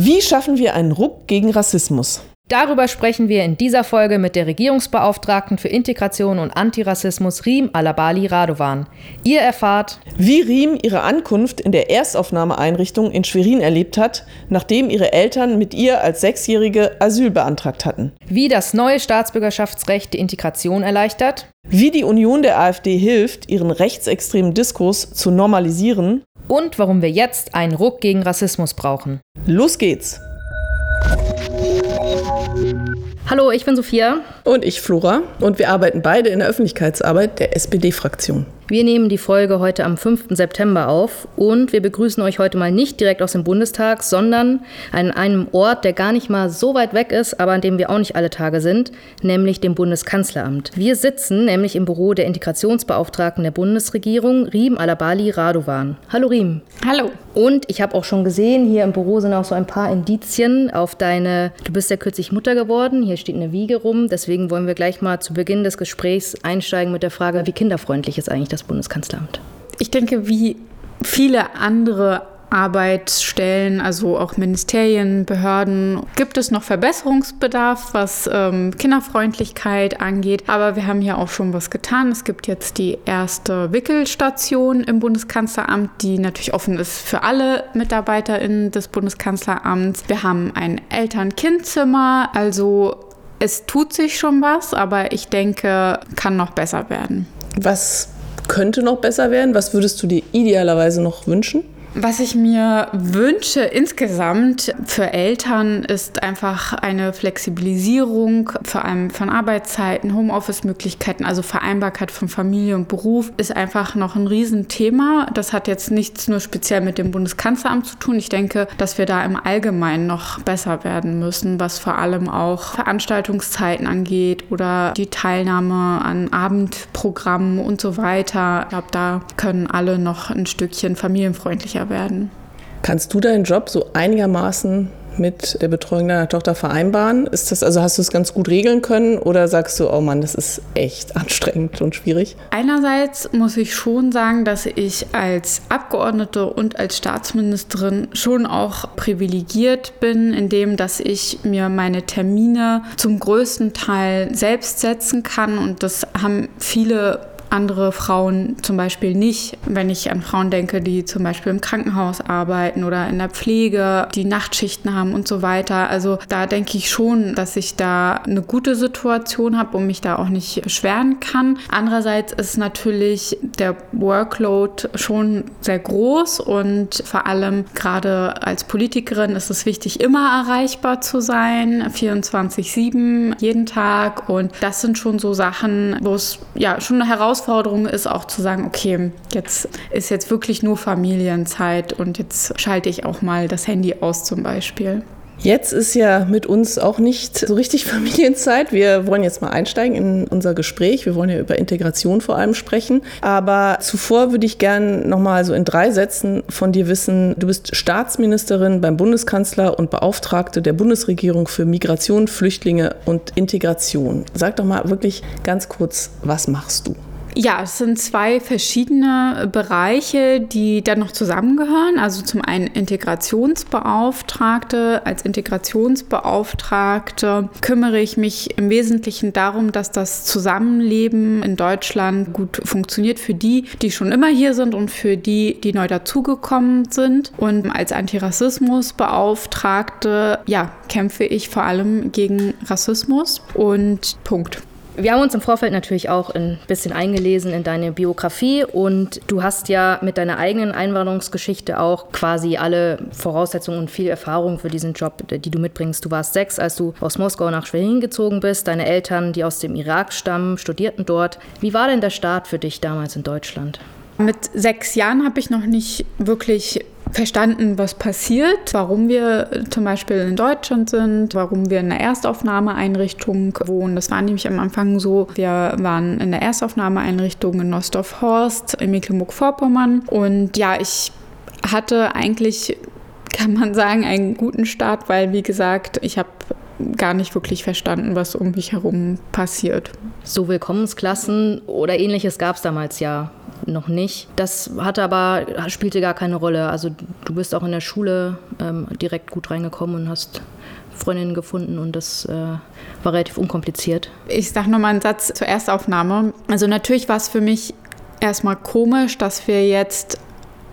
Wie schaffen wir einen Ruck gegen Rassismus? Darüber sprechen wir in dieser Folge mit der Regierungsbeauftragten für Integration und Antirassismus Riem Alabali Radovan. Ihr erfahrt, wie Riem ihre Ankunft in der Erstaufnahmeeinrichtung in Schwerin erlebt hat, nachdem ihre Eltern mit ihr als Sechsjährige Asyl beantragt hatten. Wie das neue Staatsbürgerschaftsrecht die Integration erleichtert. Wie die Union der AfD hilft, ihren rechtsextremen Diskurs zu normalisieren. Und warum wir jetzt einen Ruck gegen Rassismus brauchen. Los geht's! Hallo, ich bin Sophia. Und ich Flora. Und wir arbeiten beide in der Öffentlichkeitsarbeit der SPD-Fraktion. Wir nehmen die Folge heute am 5. September auf und wir begrüßen euch heute mal nicht direkt aus dem Bundestag, sondern an einem Ort, der gar nicht mal so weit weg ist, aber an dem wir auch nicht alle Tage sind, nämlich dem Bundeskanzleramt. Wir sitzen nämlich im Büro der Integrationsbeauftragten der Bundesregierung, Riem Alabali Radovan. Hallo Riem. Hallo. Und ich habe auch schon gesehen, hier im Büro sind auch so ein paar Indizien auf deine, du bist ja kürzlich Mutter geworden, hier steht eine Wiege rum, deswegen wollen wir gleich mal zu Beginn des Gesprächs einsteigen mit der Frage, wie kinderfreundlich ist eigentlich das Bundeskanzleramt? Ich denke, wie viele andere Arbeitsstellen, also auch Ministerien, Behörden, gibt es noch Verbesserungsbedarf, was ähm, Kinderfreundlichkeit angeht. Aber wir haben hier auch schon was getan. Es gibt jetzt die erste Wickelstation im Bundeskanzleramt, die natürlich offen ist für alle MitarbeiterInnen des Bundeskanzleramts. Wir haben ein Eltern-Kind-Zimmer. Also es tut sich schon was, aber ich denke, kann noch besser werden. Was könnte noch besser werden? Was würdest du dir idealerweise noch wünschen? Was ich mir wünsche insgesamt für Eltern ist einfach eine Flexibilisierung, vor allem von Arbeitszeiten, Homeoffice-Möglichkeiten, also Vereinbarkeit von Familie und Beruf ist einfach noch ein Riesenthema. Das hat jetzt nichts nur speziell mit dem Bundeskanzleramt zu tun. Ich denke, dass wir da im Allgemeinen noch besser werden müssen, was vor allem auch Veranstaltungszeiten angeht oder die Teilnahme an Abendprogrammen und so weiter. Ich glaube, da können alle noch ein Stückchen familienfreundlicher glücklicher werden. Kannst du deinen Job so einigermaßen mit der Betreuung deiner Tochter vereinbaren? Ist das, also hast du es ganz gut regeln können oder sagst du, oh Mann, das ist echt anstrengend und schwierig? Einerseits muss ich schon sagen, dass ich als Abgeordnete und als Staatsministerin schon auch privilegiert bin, indem dass ich mir meine Termine zum größten Teil selbst setzen kann und das haben viele andere Frauen zum Beispiel nicht. Wenn ich an Frauen denke, die zum Beispiel im Krankenhaus arbeiten oder in der Pflege, die Nachtschichten haben und so weiter. Also da denke ich schon, dass ich da eine gute Situation habe und mich da auch nicht beschweren kann. Andererseits ist natürlich der Workload schon sehr groß und vor allem gerade als Politikerin ist es wichtig, immer erreichbar zu sein, 24-7, jeden Tag. Und das sind schon so Sachen, wo es ja schon eine Herausforderung Herausforderung ist auch zu sagen, okay, jetzt ist jetzt wirklich nur Familienzeit und jetzt schalte ich auch mal das Handy aus zum Beispiel. Jetzt ist ja mit uns auch nicht so richtig Familienzeit. Wir wollen jetzt mal einsteigen in unser Gespräch. Wir wollen ja über Integration vor allem sprechen. Aber zuvor würde ich gerne noch mal so in drei Sätzen von dir wissen. Du bist Staatsministerin beim Bundeskanzler und Beauftragte der Bundesregierung für Migration, Flüchtlinge und Integration. Sag doch mal wirklich ganz kurz, was machst du? Ja, es sind zwei verschiedene Bereiche, die dann noch zusammengehören. Also zum einen Integrationsbeauftragte. Als Integrationsbeauftragte kümmere ich mich im Wesentlichen darum, dass das Zusammenleben in Deutschland gut funktioniert für die, die schon immer hier sind und für die, die neu dazugekommen sind. Und als Antirassismusbeauftragte, ja, kämpfe ich vor allem gegen Rassismus und Punkt. Wir haben uns im Vorfeld natürlich auch ein bisschen eingelesen in deine Biografie und du hast ja mit deiner eigenen Einwanderungsgeschichte auch quasi alle Voraussetzungen und viel Erfahrung für diesen Job, die du mitbringst. Du warst sechs, als du aus Moskau nach Schwerin gezogen bist. Deine Eltern, die aus dem Irak stammen, studierten dort. Wie war denn der Start für dich damals in Deutschland? Mit sechs Jahren habe ich noch nicht wirklich verstanden, was passiert, warum wir zum Beispiel in Deutschland sind, warum wir in einer Erstaufnahmeeinrichtung wohnen. Das war nämlich am Anfang so. Wir waren in der Erstaufnahmeeinrichtung in Nostorf-Horst in Mecklenburg-Vorpommern. Und ja, ich hatte eigentlich, kann man sagen, einen guten Start, weil, wie gesagt, ich habe gar nicht wirklich verstanden, was um mich herum passiert. So Willkommensklassen oder ähnliches gab es damals ja noch nicht. Das hatte aber, spielte gar keine Rolle. Also du bist auch in der Schule ähm, direkt gut reingekommen und hast Freundinnen gefunden und das äh, war relativ unkompliziert. Ich sage nochmal einen Satz zur Erstaufnahme. Also natürlich war es für mich erstmal komisch, dass wir jetzt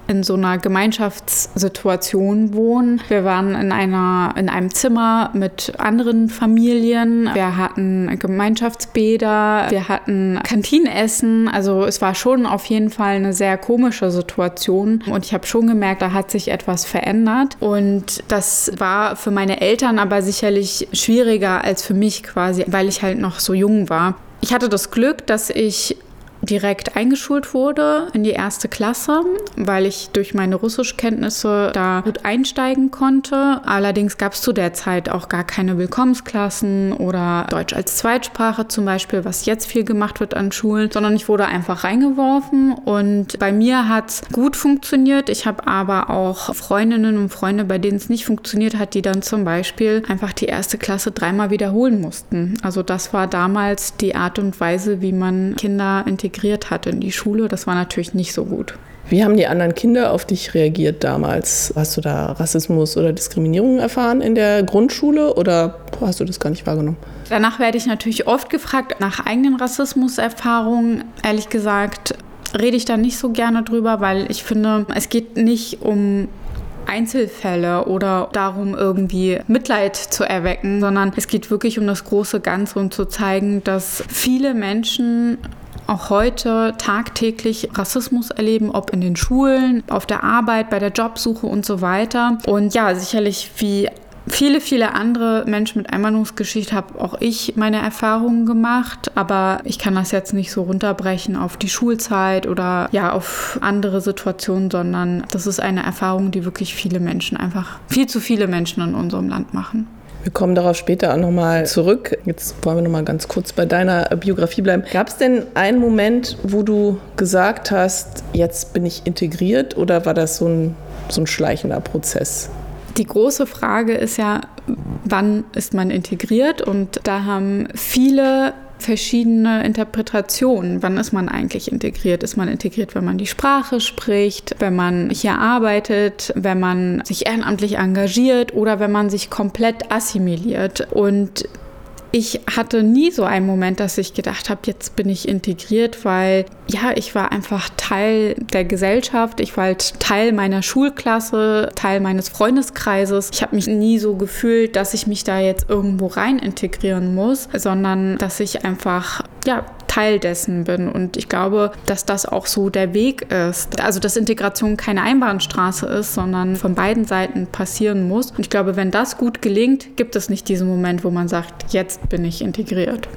in so einer Gemeinschaftssituation wohnen. Wir waren in, einer, in einem Zimmer mit anderen Familien. Wir hatten Gemeinschaftsbäder, wir hatten Kantinenessen. Also es war schon auf jeden Fall eine sehr komische Situation. Und ich habe schon gemerkt, da hat sich etwas verändert. Und das war für meine Eltern aber sicherlich schwieriger als für mich quasi, weil ich halt noch so jung war. Ich hatte das Glück, dass ich direkt eingeschult wurde in die erste Klasse, weil ich durch meine Russischkenntnisse da gut einsteigen konnte. Allerdings gab es zu der Zeit auch gar keine Willkommensklassen oder Deutsch als Zweitsprache zum Beispiel, was jetzt viel gemacht wird an Schulen, sondern ich wurde einfach reingeworfen und bei mir hat es gut funktioniert. Ich habe aber auch Freundinnen und Freunde, bei denen es nicht funktioniert hat, die dann zum Beispiel einfach die erste Klasse dreimal wiederholen mussten. Also das war damals die Art und Weise, wie man Kinder integriert integriert hat in die Schule. Das war natürlich nicht so gut. Wie haben die anderen Kinder auf dich reagiert damals? Hast du da Rassismus oder Diskriminierung erfahren in der Grundschule oder hast du das gar nicht wahrgenommen? Danach werde ich natürlich oft gefragt nach eigenen Rassismuserfahrungen. Ehrlich gesagt rede ich da nicht so gerne drüber, weil ich finde, es geht nicht um Einzelfälle oder darum, irgendwie Mitleid zu erwecken, sondern es geht wirklich um das große Ganze und zu zeigen, dass viele Menschen auch heute tagtäglich Rassismus erleben, ob in den Schulen, auf der Arbeit, bei der Jobsuche und so weiter. Und ja, sicherlich wie viele, viele andere Menschen mit Einwanderungsgeschichte habe auch ich meine Erfahrungen gemacht, aber ich kann das jetzt nicht so runterbrechen auf die Schulzeit oder ja auf andere Situationen, sondern das ist eine Erfahrung, die wirklich viele Menschen einfach, viel zu viele Menschen in unserem Land machen. Wir kommen darauf später auch nochmal zurück. Jetzt wollen wir nochmal ganz kurz bei deiner Biografie bleiben. Gab es denn einen Moment, wo du gesagt hast, jetzt bin ich integriert oder war das so ein, so ein schleichender Prozess? Die große Frage ist ja, wann ist man integriert? Und da haben viele verschiedene Interpretationen. Wann ist man eigentlich integriert? Ist man integriert, wenn man die Sprache spricht, wenn man hier arbeitet, wenn man sich ehrenamtlich engagiert oder wenn man sich komplett assimiliert? Und ich hatte nie so einen Moment, dass ich gedacht habe, jetzt bin ich integriert, weil ja, ich war einfach Teil der Gesellschaft, ich war halt Teil meiner Schulklasse, Teil meines Freundeskreises. Ich habe mich nie so gefühlt, dass ich mich da jetzt irgendwo rein integrieren muss, sondern dass ich einfach ja, Teil dessen bin. Und ich glaube, dass das auch so der Weg ist. Also, dass Integration keine Einbahnstraße ist, sondern von beiden Seiten passieren muss. Und ich glaube, wenn das gut gelingt, gibt es nicht diesen Moment, wo man sagt, jetzt bin ich integriert.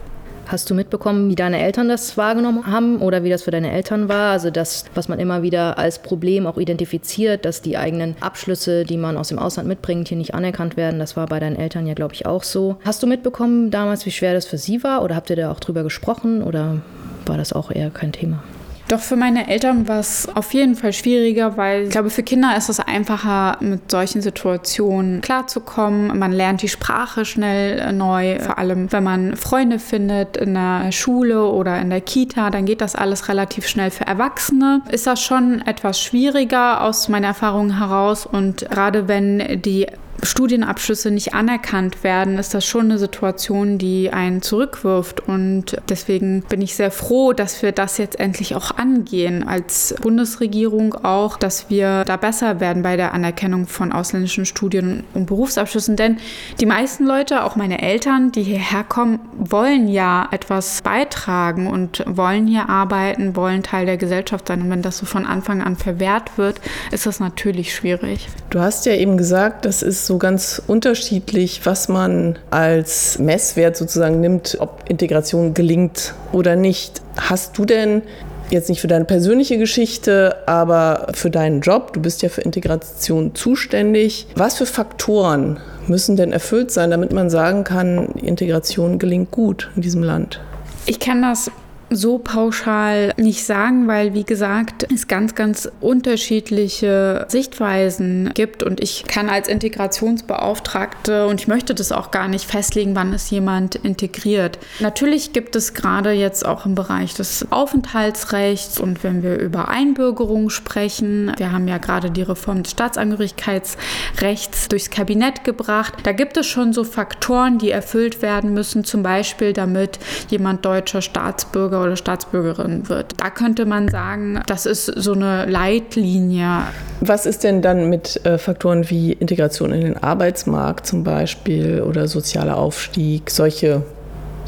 Hast du mitbekommen, wie deine Eltern das wahrgenommen haben oder wie das für deine Eltern war? Also das, was man immer wieder als Problem auch identifiziert, dass die eigenen Abschlüsse, die man aus dem Ausland mitbringt, hier nicht anerkannt werden. Das war bei deinen Eltern ja, glaube ich, auch so. Hast du mitbekommen damals, wie schwer das für sie war oder habt ihr da auch drüber gesprochen oder war das auch eher kein Thema? Doch für meine Eltern war es auf jeden Fall schwieriger, weil ich glaube, für Kinder ist es einfacher, mit solchen Situationen klarzukommen. Man lernt die Sprache schnell äh, neu, vor allem wenn man Freunde findet in der Schule oder in der Kita, dann geht das alles relativ schnell. Für Erwachsene ist das schon etwas schwieriger aus meiner Erfahrung heraus und gerade wenn die Studienabschlüsse nicht anerkannt werden, ist das schon eine Situation, die einen zurückwirft. Und deswegen bin ich sehr froh, dass wir das jetzt endlich auch angehen, als Bundesregierung auch, dass wir da besser werden bei der Anerkennung von ausländischen Studien und Berufsabschlüssen. Denn die meisten Leute, auch meine Eltern, die hierher kommen, wollen ja etwas beitragen und wollen hier arbeiten, wollen Teil der Gesellschaft sein. Und wenn das so von Anfang an verwehrt wird, ist das natürlich schwierig. Du hast ja eben gesagt, das ist so ganz unterschiedlich, was man als Messwert sozusagen nimmt, ob Integration gelingt oder nicht. Hast du denn jetzt nicht für deine persönliche Geschichte, aber für deinen Job, du bist ja für Integration zuständig. Was für Faktoren müssen denn erfüllt sein, damit man sagen kann, Integration gelingt gut in diesem Land? Ich kann das so pauschal nicht sagen, weil wie gesagt, es ganz, ganz unterschiedliche Sichtweisen gibt und ich kann als Integrationsbeauftragte und ich möchte das auch gar nicht festlegen, wann ist jemand integriert. Natürlich gibt es gerade jetzt auch im Bereich des Aufenthaltsrechts und wenn wir über Einbürgerung sprechen, wir haben ja gerade die Reform des Staatsangehörigkeitsrechts durchs Kabinett gebracht, da gibt es schon so Faktoren, die erfüllt werden müssen, zum Beispiel damit jemand deutscher Staatsbürger oder Staatsbürgerin wird. Da könnte man sagen, das ist so eine Leitlinie. Was ist denn dann mit äh, Faktoren wie Integration in den Arbeitsmarkt zum Beispiel oder sozialer Aufstieg, solche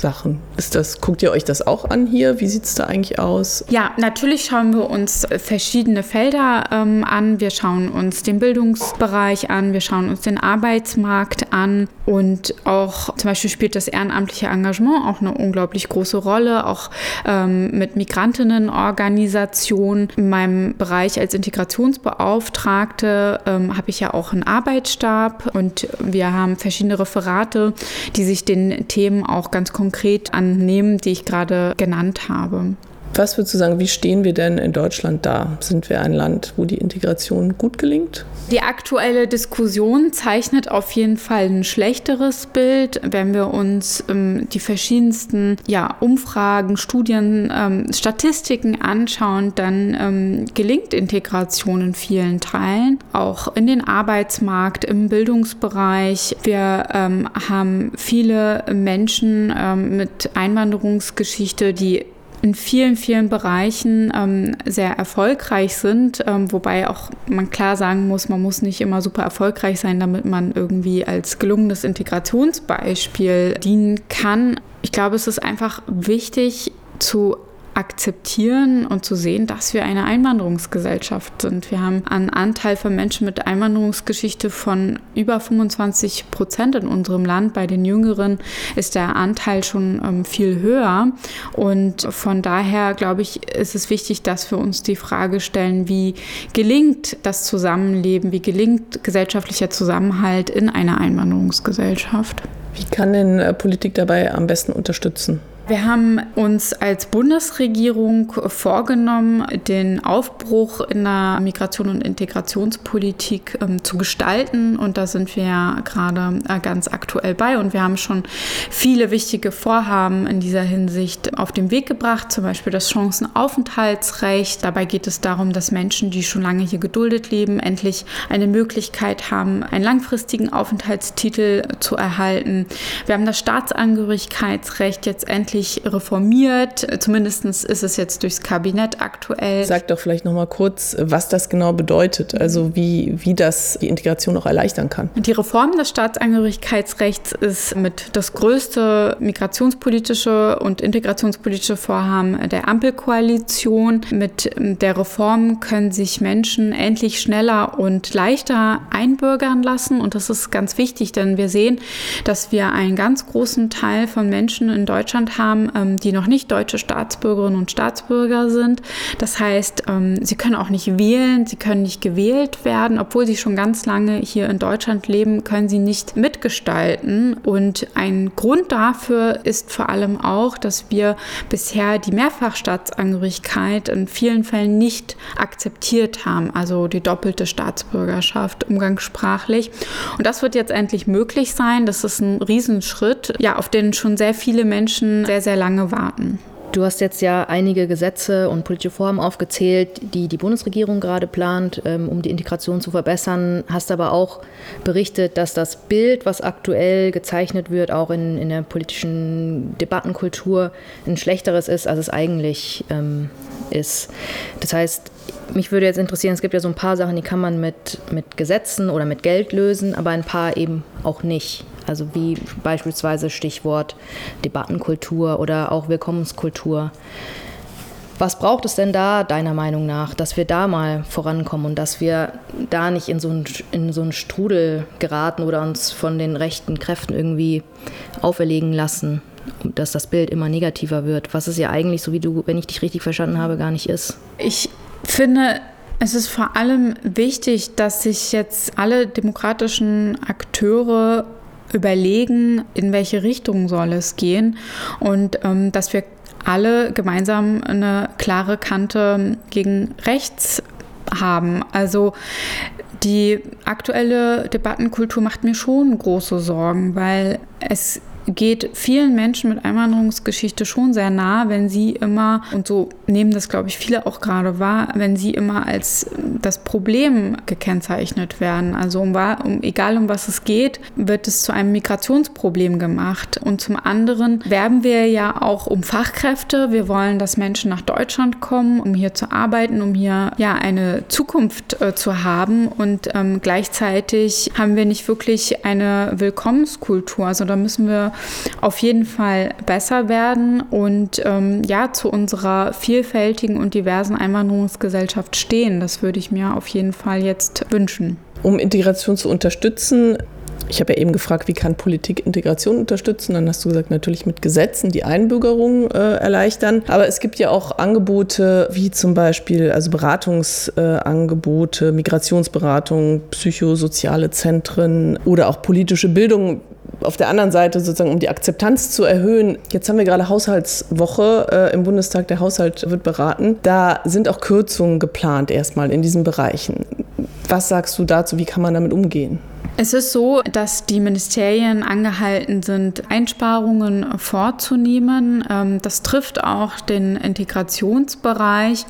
Sachen. Ist das, guckt ihr euch das auch an hier? Wie sieht es da eigentlich aus? Ja, natürlich schauen wir uns verschiedene Felder ähm, an. Wir schauen uns den Bildungsbereich an, wir schauen uns den Arbeitsmarkt an und auch zum Beispiel spielt das ehrenamtliche Engagement auch eine unglaublich große Rolle, auch ähm, mit Migrantinnenorganisationen. In meinem Bereich als Integrationsbeauftragte ähm, habe ich ja auch einen Arbeitsstab und wir haben verschiedene Referate, die sich den Themen auch ganz konkret konkret annehmen, die ich gerade genannt habe. Was würdest du sagen, wie stehen wir denn in Deutschland da? Sind wir ein Land, wo die Integration gut gelingt? Die aktuelle Diskussion zeichnet auf jeden Fall ein schlechteres Bild. Wenn wir uns ähm, die verschiedensten ja, Umfragen, Studien, ähm, Statistiken anschauen, dann ähm, gelingt Integration in vielen Teilen, auch in den Arbeitsmarkt, im Bildungsbereich. Wir ähm, haben viele Menschen ähm, mit Einwanderungsgeschichte, die in vielen, vielen Bereichen ähm, sehr erfolgreich sind, ähm, wobei auch man klar sagen muss, man muss nicht immer super erfolgreich sein, damit man irgendwie als gelungenes Integrationsbeispiel dienen kann. Ich glaube, es ist einfach wichtig zu akzeptieren und zu sehen, dass wir eine Einwanderungsgesellschaft sind. Wir haben einen Anteil von Menschen mit Einwanderungsgeschichte von über 25 Prozent in unserem Land. Bei den Jüngeren ist der Anteil schon ähm, viel höher. Und von daher, glaube ich, ist es wichtig, dass wir uns die Frage stellen, wie gelingt das Zusammenleben, wie gelingt gesellschaftlicher Zusammenhalt in einer Einwanderungsgesellschaft. Wie kann denn äh, Politik dabei am besten unterstützen? Wir haben uns als Bundesregierung vorgenommen, den Aufbruch in der Migration- und Integrationspolitik ähm, zu gestalten. Und da sind wir ja gerade äh, ganz aktuell bei. Und wir haben schon viele wichtige Vorhaben in dieser Hinsicht auf den Weg gebracht, zum Beispiel das Chancenaufenthaltsrecht. Dabei geht es darum, dass Menschen, die schon lange hier geduldet leben, endlich eine Möglichkeit haben, einen langfristigen Aufenthaltstitel zu erhalten. Wir haben das Staatsangehörigkeitsrecht jetzt endlich endlich reformiert. Zumindest ist es jetzt durchs Kabinett aktuell. Sag doch vielleicht noch mal kurz, was das genau bedeutet, also wie, wie das die Integration auch erleichtern kann. Die Reform des Staatsangehörigkeitsrechts ist mit das größte migrationspolitische und integrationspolitische Vorhaben der Ampelkoalition. Mit der Reform können sich Menschen endlich schneller und leichter einbürgern lassen. Und das ist ganz wichtig, denn wir sehen, dass wir einen ganz großen Teil von Menschen in Deutschland haben, haben, ähm, die noch nicht deutsche Staatsbürgerinnen und Staatsbürger sind. Das heißt, ähm, sie können auch nicht wählen, sie können nicht gewählt werden, obwohl sie schon ganz lange hier in Deutschland leben, können sie nicht mitgestalten. Und ein Grund dafür ist vor allem auch, dass wir bisher die Mehrfachstaatsangehörigkeit in vielen Fällen nicht akzeptiert haben, also die doppelte Staatsbürgerschaft umgangssprachlich. Und das wird jetzt endlich möglich sein. Das ist ein Riesenschritt, ja, auf den schon sehr viele Menschen sehr, sehr lange warten. Du hast jetzt ja einige Gesetze und politische Vorhaben aufgezählt, die die Bundesregierung gerade plant, ähm, um die Integration zu verbessern. Hast aber auch berichtet, dass das Bild, was aktuell gezeichnet wird, auch in, in der politischen Debattenkultur, ein schlechteres ist, als es eigentlich ähm, ist. Das heißt, mich würde jetzt interessieren, es gibt ja so ein paar Sachen, die kann man mit, mit Gesetzen oder mit Geld lösen, aber ein paar eben auch nicht. Also wie beispielsweise Stichwort Debattenkultur oder auch Willkommenskultur. Was braucht es denn da, deiner Meinung nach, dass wir da mal vorankommen und dass wir da nicht in so einen, in so einen Strudel geraten oder uns von den rechten Kräften irgendwie auferlegen lassen, dass das Bild immer negativer wird, was es ja eigentlich, so wie du, wenn ich dich richtig verstanden habe, gar nicht ist? Ich finde, es ist vor allem wichtig, dass sich jetzt alle demokratischen Akteure überlegen, in welche Richtung soll es gehen und ähm, dass wir alle gemeinsam eine klare Kante gegen rechts haben. Also die aktuelle Debattenkultur macht mir schon große Sorgen, weil es geht vielen Menschen mit Einwanderungsgeschichte schon sehr nah, wenn sie immer, und so nehmen das, glaube ich, viele auch gerade wahr, wenn sie immer als das Problem gekennzeichnet werden. Also um, um, egal um was es geht, wird es zu einem Migrationsproblem gemacht. Und zum anderen werben wir ja auch um Fachkräfte. Wir wollen, dass Menschen nach Deutschland kommen, um hier zu arbeiten, um hier ja eine Zukunft äh, zu haben. Und ähm, gleichzeitig haben wir nicht wirklich eine Willkommenskultur. Also da müssen wir auf jeden Fall besser werden und ähm, ja zu unserer vielfältigen und diversen Einwanderungsgesellschaft stehen. Das würde ich mir auf jeden Fall jetzt wünschen. Um Integration zu unterstützen, ich habe ja eben gefragt, wie kann Politik Integration unterstützen? Dann hast du gesagt, natürlich mit Gesetzen die Einbürgerung äh, erleichtern. Aber es gibt ja auch Angebote wie zum Beispiel also Beratungsangebote, äh, Migrationsberatung, psychosoziale Zentren oder auch politische Bildung auf der anderen Seite sozusagen, um die Akzeptanz zu erhöhen, jetzt haben wir gerade Haushaltswoche äh, im Bundestag, der Haushalt wird beraten. Da sind auch Kürzungen geplant erstmal in diesen Bereichen. Was sagst du dazu? Wie kann man damit umgehen? Es ist so, dass die Ministerien angehalten sind, Einsparungen vorzunehmen. Ähm, das trifft auch den Integrationsbereich.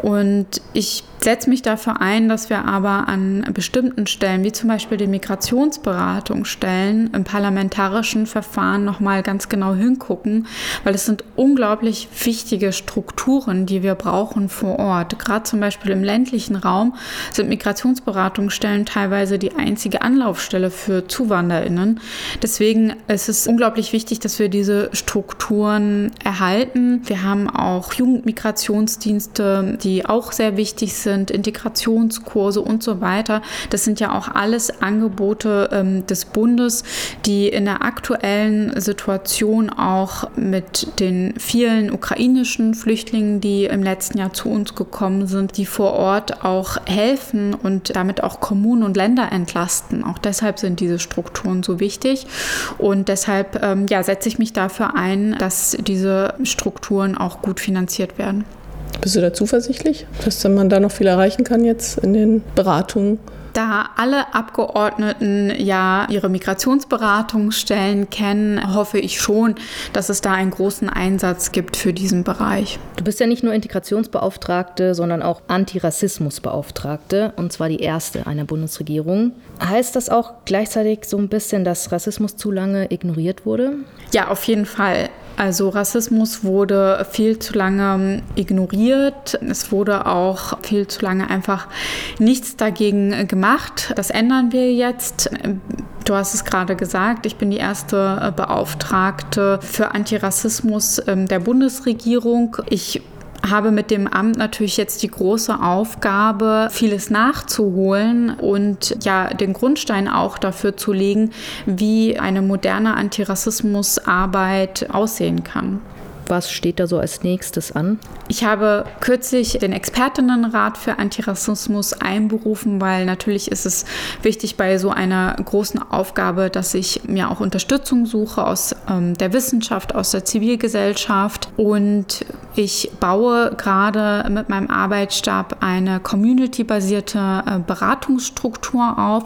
Und ich setze mich dafür ein, dass wir aber an bestimmten Stellen, wie zum Beispiel den Migrationsberatungsstellen im parlamentarischen Verfahren nochmal ganz genau hingucken, weil es sind unglaublich wichtige Strukturen, die wir brauchen vor Ort. Gerade zum Beispiel im ländlichen Raum sind Migrationsberatungsstellen teilweise die einzige Anlaufstelle für ZuwanderInnen. Deswegen ist es unglaublich wichtig, dass wir diese Strukturen erhalten. Wir haben auch Jugendmigrationsdienste, die auch sehr wichtig sind sind, Integrationskurse und so weiter. Das sind ja auch alles Angebote ähm, des Bundes, die in der aktuellen Situation auch mit den vielen ukrainischen Flüchtlingen, die im letzten Jahr zu uns gekommen sind, die vor Ort auch helfen und damit auch Kommunen und Länder entlasten. Auch deshalb sind diese Strukturen so wichtig und deshalb ähm, ja, setze ich mich dafür ein, dass diese Strukturen auch gut finanziert werden. Bist du da zuversichtlich, dass man da noch viel erreichen kann jetzt in den Beratungen? Da alle Abgeordneten ja ihre Migrationsberatungsstellen kennen, hoffe ich schon, dass es da einen großen Einsatz gibt für diesen Bereich. Du bist ja nicht nur Integrationsbeauftragte, sondern auch Antirassismusbeauftragte, und zwar die erste einer Bundesregierung. Heißt das auch gleichzeitig so ein bisschen, dass Rassismus zu lange ignoriert wurde? Ja, auf jeden Fall. Also Rassismus wurde viel zu lange ignoriert. Es wurde auch viel zu lange einfach nichts dagegen gemacht. Das ändern wir jetzt. Du hast es gerade gesagt, ich bin die erste Beauftragte für Antirassismus ähm, der Bundesregierung. Ich habe mit dem Amt natürlich jetzt die große Aufgabe, vieles nachzuholen und ja, den Grundstein auch dafür zu legen, wie eine moderne Antirassismusarbeit aussehen kann. Was steht da so als nächstes an? Ich habe kürzlich den Expertinnenrat für Antirassismus einberufen, weil natürlich ist es wichtig bei so einer großen Aufgabe, dass ich mir auch Unterstützung suche aus ähm, der Wissenschaft, aus der Zivilgesellschaft. Und ich baue gerade mit meinem Arbeitsstab eine community-basierte äh, Beratungsstruktur auf.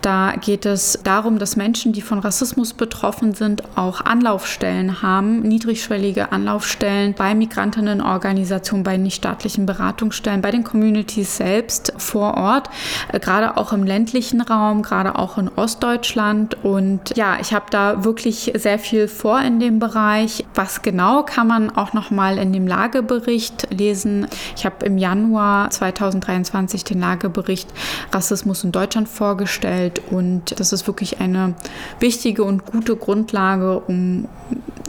Da geht es darum, dass Menschen, die von Rassismus betroffen sind, auch Anlaufstellen haben, niedrigschwellige Anlaufstellen bei Migrantinnenorganisationen, bei nichtstaatlichen Beratungsstellen, bei den Communities selbst vor Ort, äh, gerade auch im ländlichen Raum, gerade auch in Ostdeutschland. Und ja, ich habe da wirklich sehr viel vor in dem Bereich. Was genau kann man auch noch mal in dem Lagebericht lesen? Ich habe im Januar 2023 den Lagebericht Rassismus in Deutschland vorgestellt und das ist wirklich eine wichtige und gute Grundlage, um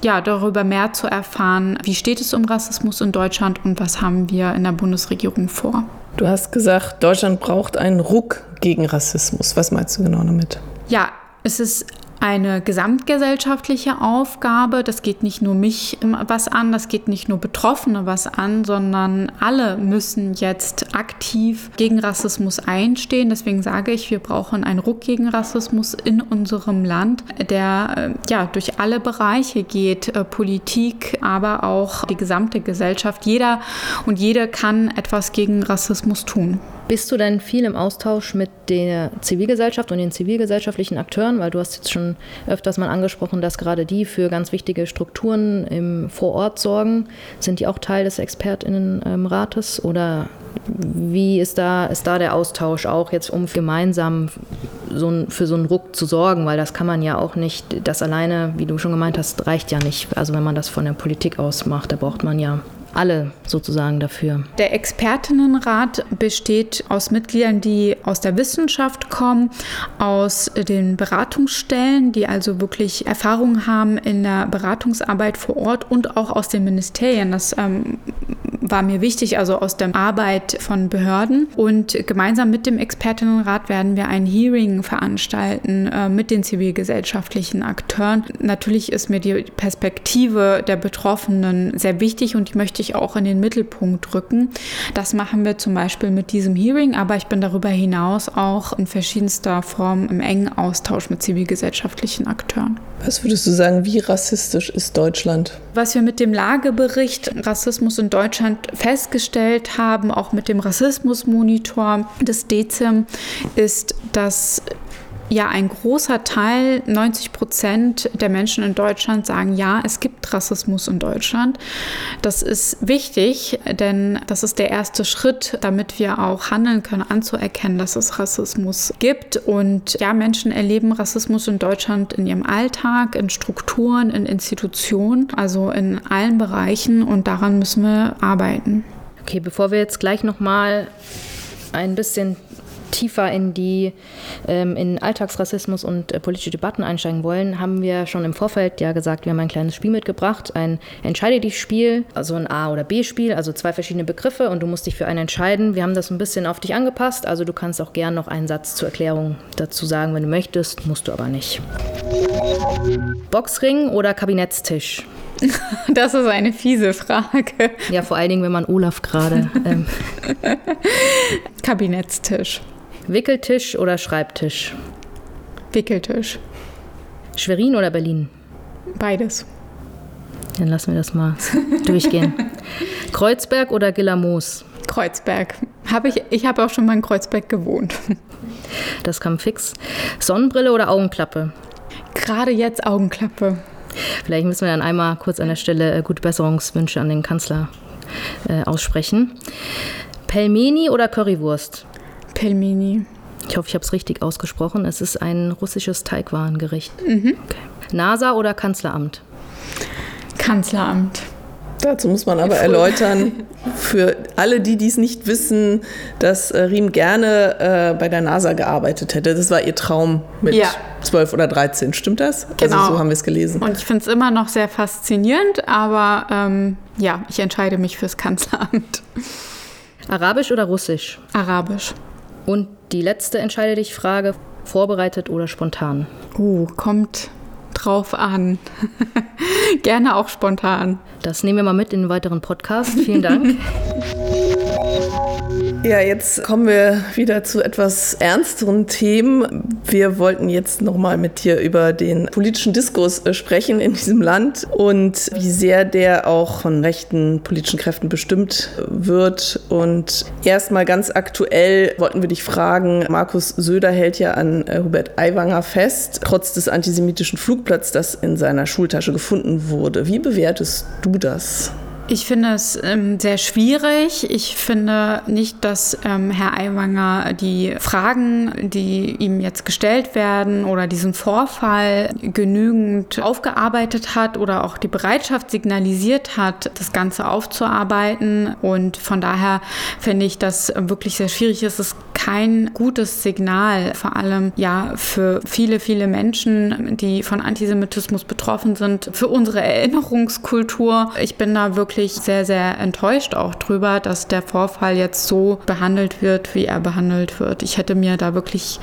ja, darüber mehr zu erfahren, wie steht es um Rassismus in Deutschland und was haben wir in der Bundesregierung vor. Du hast gesagt, Deutschland braucht einen Ruck gegen Rassismus. Was meinst du genau damit? Ja, es ist eine gesamtgesellschaftliche Aufgabe. Das geht nicht nur mich was an, das geht nicht nur Betroffene was an, sondern alle müssen jetzt aktiv gegen Rassismus einstehen. Deswegen sage ich, wir brauchen einen Ruck gegen Rassismus in unserem Land, der äh, ja durch alle Bereiche geht, äh, Politik, aber auch die gesamte Gesellschaft. Jeder und jede kann etwas gegen Rassismus tun. Bist du denn viel im Austausch mit der Zivilgesellschaft und den zivilgesellschaftlichen Akteuren? Weil du hast jetzt schon öfters mal angesprochen, dass gerade die für ganz wichtige Strukturen im Vorort sorgen. Sind die auch Teil des Expertinnenrates oder wie ist da, ist da der Austausch auch jetzt, um gemeinsam so ein, für so einen Ruck zu sorgen? Weil das kann man ja auch nicht, das alleine, wie du schon gemeint hast, reicht ja nicht. Also wenn man das von der Politik aus macht, da braucht man ja alle sozusagen dafür. Der Expertinnenrat besteht aus Mitgliedern, die aus der Wissenschaft kommen, aus den Beratungsstellen, die also wirklich Erfahrung haben in der Beratungsarbeit vor Ort und auch aus den Ministerien. Das ähm, war mir wichtig, also aus der Arbeit von Behörden. Und gemeinsam mit dem Expertinnenrat werden wir ein Hearing veranstalten äh, mit den zivilgesellschaftlichen Akteuren. Natürlich ist mir die Perspektive der Betroffenen sehr wichtig und ich möchte ich auch in den Mittelpunkt rücken. Das machen wir zum Beispiel mit diesem Hearing, aber ich bin darüber hinaus auch in verschiedenster Form im engen Austausch mit zivilgesellschaftlichen Akteuren. Was würdest du sagen, wie rassistisch ist Deutschland? Was wir mit dem Lagebericht Rassismus in Deutschland festgestellt haben, auch mit dem Rassismusmonitor des DEZIM, ist, dass ja, ein großer Teil, 90 Prozent der Menschen in Deutschland sagen, ja, es gibt Rassismus in Deutschland. Das ist wichtig, denn das ist der erste Schritt, damit wir auch handeln können, anzuerkennen, dass es Rassismus gibt. Und ja, Menschen erleben Rassismus in Deutschland in ihrem Alltag, in Strukturen, in Institutionen, also in allen Bereichen und daran müssen wir arbeiten. Okay, bevor wir jetzt gleich nochmal ein bisschen tiefer in die ähm, in Alltagsrassismus und äh, politische Debatten einsteigen wollen, haben wir schon im Vorfeld ja gesagt, wir haben ein kleines Spiel mitgebracht, ein Entscheide dich Spiel, also ein A oder B Spiel, also zwei verschiedene Begriffe und du musst dich für einen entscheiden. Wir haben das ein bisschen auf dich angepasst, also du kannst auch gern noch einen Satz zur Erklärung dazu sagen, wenn du möchtest, musst du aber nicht. Boxring oder Kabinettstisch? Das ist eine fiese Frage. Ja, vor allen Dingen, wenn man Olaf gerade. Ähm Kabinettstisch. Wickeltisch oder Schreibtisch? Wickeltisch. Schwerin oder Berlin? Beides. Dann lassen wir das mal durchgehen. Kreuzberg oder Gillermoos? Kreuzberg. Hab ich ich habe auch schon mal in Kreuzberg gewohnt. Das kam fix. Sonnenbrille oder Augenklappe? Gerade jetzt Augenklappe. Vielleicht müssen wir dann einmal kurz an der Stelle äh, gute Besserungswünsche an den Kanzler äh, aussprechen. Pelmeni oder Currywurst? Pelmeni. Ich hoffe, ich habe es richtig ausgesprochen. Es ist ein russisches Teigwarengericht. Mhm. Okay. NASA oder Kanzleramt? Kanzleramt. Dazu muss man aber erläutern, für alle, die dies nicht wissen, dass äh, Riem gerne äh, bei der NASA gearbeitet hätte. Das war ihr Traum mit ja. 12 oder 13. Stimmt das? Also genau. Also so haben wir es gelesen. Und ich finde es immer noch sehr faszinierend, aber ähm, ja, ich entscheide mich fürs Kanzleramt. Arabisch oder Russisch? Arabisch. Und die letzte entscheide dich Frage, vorbereitet oder spontan? Uh, kommt drauf an. Gerne auch spontan. Das nehmen wir mal mit in den weiteren Podcast. Vielen Dank. Ja, jetzt kommen wir wieder zu etwas ernsteren Themen. Wir wollten jetzt nochmal mit dir über den politischen Diskurs äh, sprechen in diesem Land und wie sehr der auch von rechten politischen Kräften bestimmt wird. Und erstmal ganz aktuell wollten wir dich fragen, Markus Söder hält ja an äh, Hubert Aiwanger fest, trotz des antisemitischen Flugplatzes, das in seiner Schultasche gefunden wurde. Wie bewertest du das? Ich finde es ähm, sehr schwierig. Ich finde nicht, dass ähm, Herr Aiwanger die Fragen, die ihm jetzt gestellt werden oder diesen Vorfall genügend aufgearbeitet hat oder auch die Bereitschaft signalisiert hat, das Ganze aufzuarbeiten. Und von daher finde ich, dass wirklich sehr schwierig ist. Kein gutes Signal, vor allem ja für viele, viele Menschen, die von Antisemitismus betroffen sind, für unsere Erinnerungskultur. Ich bin da wirklich sehr, sehr enttäuscht auch drüber, dass der Vorfall jetzt so behandelt wird, wie er behandelt wird. Ich hätte mir da wirklich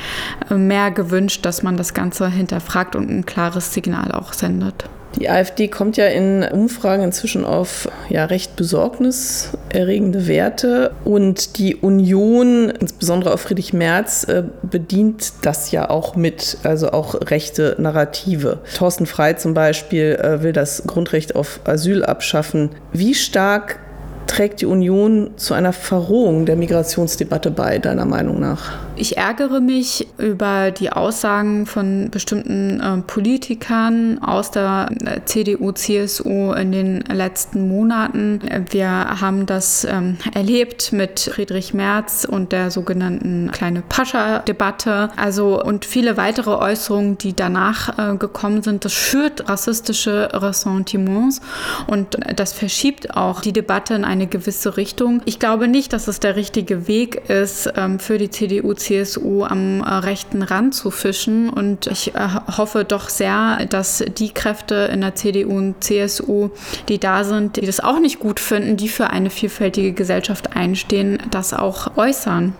äh, mehr gewünscht, dass man das Ganze hinterfragt und ein klares Signal auch sendet. Die AfD kommt ja in Umfragen inzwischen auf ja, recht besorgniserregende Werte und die Union, insbesondere auf Friedrich Merz, äh, bedient das ja auch mit, also auch rechte Narrative. Thorsten Frey zum Beispiel äh, will das Grundrecht auf Asyl abschaffen. Wie stark trägt die Union zu einer Verrohung der Migrationsdebatte bei, deiner Meinung nach? Ich ärgere mich über die Aussagen von bestimmten äh, Politikern aus der äh, CDU, CSU in den letzten Monaten. Wir haben das ähm, erlebt mit Friedrich Merz und der sogenannten kleine Pascha-Debatte. Also und viele weitere Äußerungen, die danach äh, gekommen sind. Das schürt rassistische Ressentiments und das verschiebt auch die Debatte in eine gewisse Richtung. Ich glaube nicht, dass es der richtige Weg ist, ähm, für die CDU, CSU CSU am äh, rechten Rand zu fischen. Und ich äh, hoffe doch sehr, dass die Kräfte in der CDU und CSU, die da sind, die das auch nicht gut finden, die für eine vielfältige Gesellschaft einstehen, das auch äußern.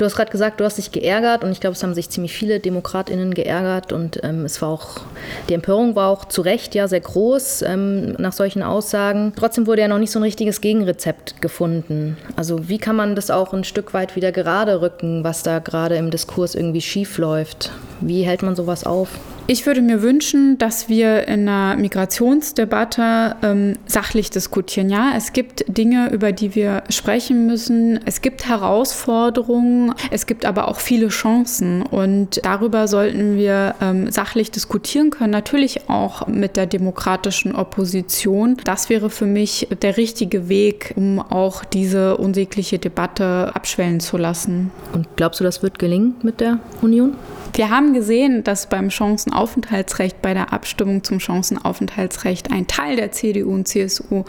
Du hast gerade gesagt, du hast dich geärgert und ich glaube, es haben sich ziemlich viele DemokratInnen geärgert und ähm, es war auch, die Empörung war auch zu Recht ja sehr groß ähm, nach solchen Aussagen. Trotzdem wurde ja noch nicht so ein richtiges Gegenrezept gefunden. Also wie kann man das auch ein Stück weit wieder gerade rücken, was da gerade im Diskurs irgendwie schief läuft? Wie hält man sowas auf? Ich würde mir wünschen, dass wir in einer Migrationsdebatte ähm, sachlich diskutieren. Ja, es gibt Dinge, über die wir sprechen müssen. Es gibt Herausforderungen. Es gibt aber auch viele Chancen. Und darüber sollten wir ähm, sachlich diskutieren können. Natürlich auch mit der demokratischen Opposition. Das wäre für mich der richtige Weg, um auch diese unsägliche Debatte abschwellen zu lassen. Und glaubst du, das wird gelingen mit der Union? Wir haben gesehen, dass beim Chancenaufenthaltsrecht, bei der Abstimmung zum Chancenaufenthaltsrecht ein Teil der CDU und CSU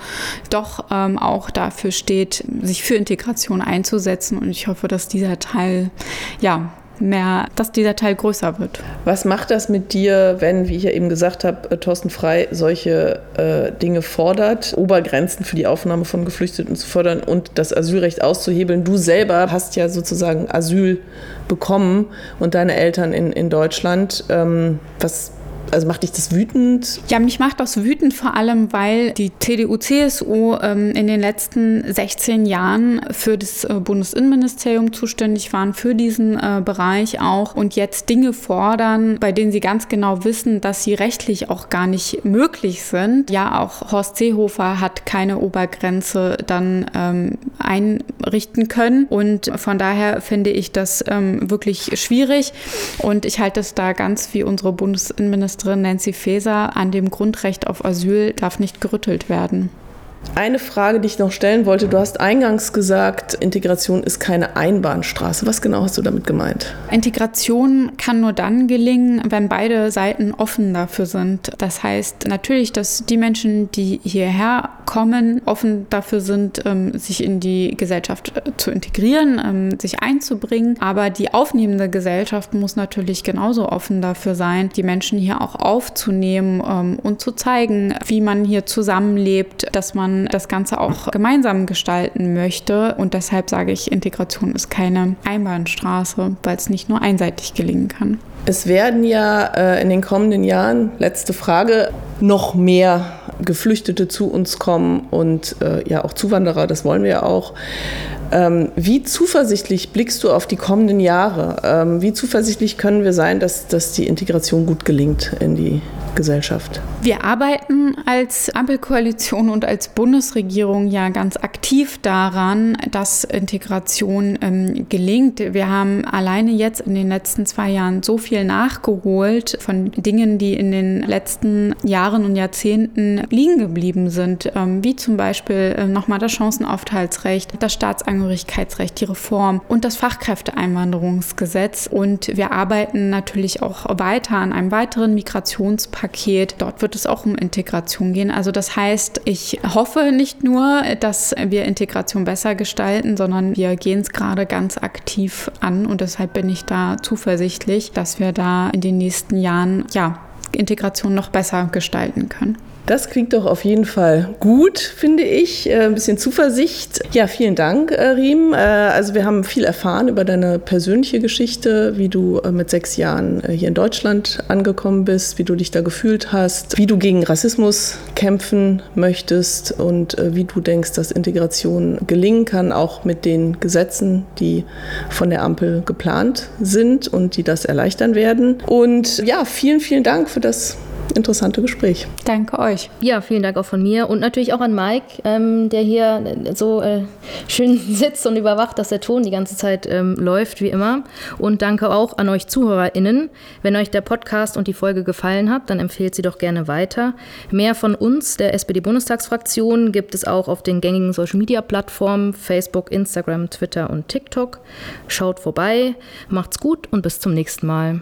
doch ähm, auch dafür steht, sich für Integration einzusetzen. Und ich hoffe, dass dieser Teil ja mehr, dass dieser Teil größer wird. Was macht das mit dir, wenn, wie ich ja eben gesagt habe, äh, Thorsten Frei solche äh, Dinge fordert, Obergrenzen für die Aufnahme von Geflüchteten zu fördern und das Asylrecht auszuhebeln? Du selber hast ja sozusagen Asyl bekommen und deine Eltern in, in Deutschland. Ähm, was also macht dich das wütend? Ja, mich macht das wütend vor allem, weil die CDU, CSU ähm, in den letzten 16 Jahren für das äh, Bundesinnenministerium zuständig waren, für diesen äh, Bereich auch und jetzt Dinge fordern, bei denen sie ganz genau wissen, dass sie rechtlich auch gar nicht möglich sind. Ja, auch Horst Seehofer hat keine Obergrenze dann ähm, einrichten können und von daher finde ich das ähm, wirklich schwierig und ich halte es da ganz wie unsere Bundesinnenministerin Ministerin Nancy Faeser, an dem Grundrecht auf Asyl darf nicht gerüttelt werden. Eine Frage, die ich noch stellen wollte. Du hast eingangs gesagt, Integration ist keine Einbahnstraße. Was genau hast du damit gemeint? Integration kann nur dann gelingen, wenn beide Seiten offen dafür sind. Das heißt natürlich, dass die Menschen, die hierher kommen, offen dafür sind, ähm, sich in die Gesellschaft äh, zu integrieren, ähm, sich einzubringen. Aber die aufnehmende Gesellschaft muss natürlich genauso offen dafür sein, die Menschen hier auch aufzunehmen ähm, und zu zeigen, wie man hier zusammenlebt, dass man man das Ganze auch gemeinsam gestalten möchte. Und deshalb sage ich, Integration ist keine Einbahnstraße, weil es nicht nur einseitig gelingen kann. Es werden ja äh, in den kommenden Jahren, letzte Frage, noch mehr Geflüchtete zu uns kommen und äh, ja auch Zuwanderer, das wollen wir ja auch. Ähm, wie zuversichtlich blickst du auf die kommenden Jahre? Ähm, wie zuversichtlich können wir sein, dass, dass die Integration gut gelingt in die Gesellschaft? Wir arbeiten als Ampelkoalition und als Bundesregierung ja ganz aktiv daran, dass Integration ähm, gelingt. Wir haben alleine jetzt in den letzten zwei Jahren so viel nachgeholt von Dingen, die in den letzten Jahren und Jahrzehnten liegen geblieben sind, ähm, wie zum Beispiel äh, nochmal das Chancenaufenthaltsrecht, das Staatsangehörigkeitsrecht die Reform und das Fachkräfteeinwanderungsgesetz. Und wir arbeiten natürlich auch weiter an einem weiteren Migrationspaket. Dort wird es auch um Integration gehen. Also das heißt, ich hoffe nicht nur, dass wir Integration besser gestalten, sondern wir gehen es gerade ganz aktiv an und deshalb bin ich da zuversichtlich, dass wir da in den nächsten Jahren ja Integration noch besser gestalten können. Das klingt doch auf jeden Fall gut, finde ich. Äh, ein bisschen Zuversicht. Ja, vielen Dank, äh, Riem. Äh, also wir haben viel erfahren über deine persönliche Geschichte, wie du mit sechs Jahren hier in Deutschland angekommen bist, wie du dich da gefühlt hast, wie du gegen Rassismus kämpfen möchtest und wie du denkst, dass Integration gelingen kann, auch mit den Gesetzen, die von der Ampel geplant sind und die das erleichtern werden. Und ja, vielen, vielen Dank für das interessante Gespräch. Danke euch. Ja, vielen Dank auch von mir und natürlich auch an Mike, ähm, der hier so äh, schön sitzt und überwacht, dass der Ton die ganze Zeit ähm, läuft, wie immer. Und danke auch an euch ZuhörerInnen. Wenn euch der Podcast und die Folge gefallen hat, dann empfehlt sie doch gerne weiter. Mehr von uns, der SPD-Bundestagsfraktion, gibt es auch auf den gängigen Social-Media-Plattformen Facebook, Instagram, Twitter und TikTok. Schaut vorbei, macht's gut und bis zum nächsten Mal.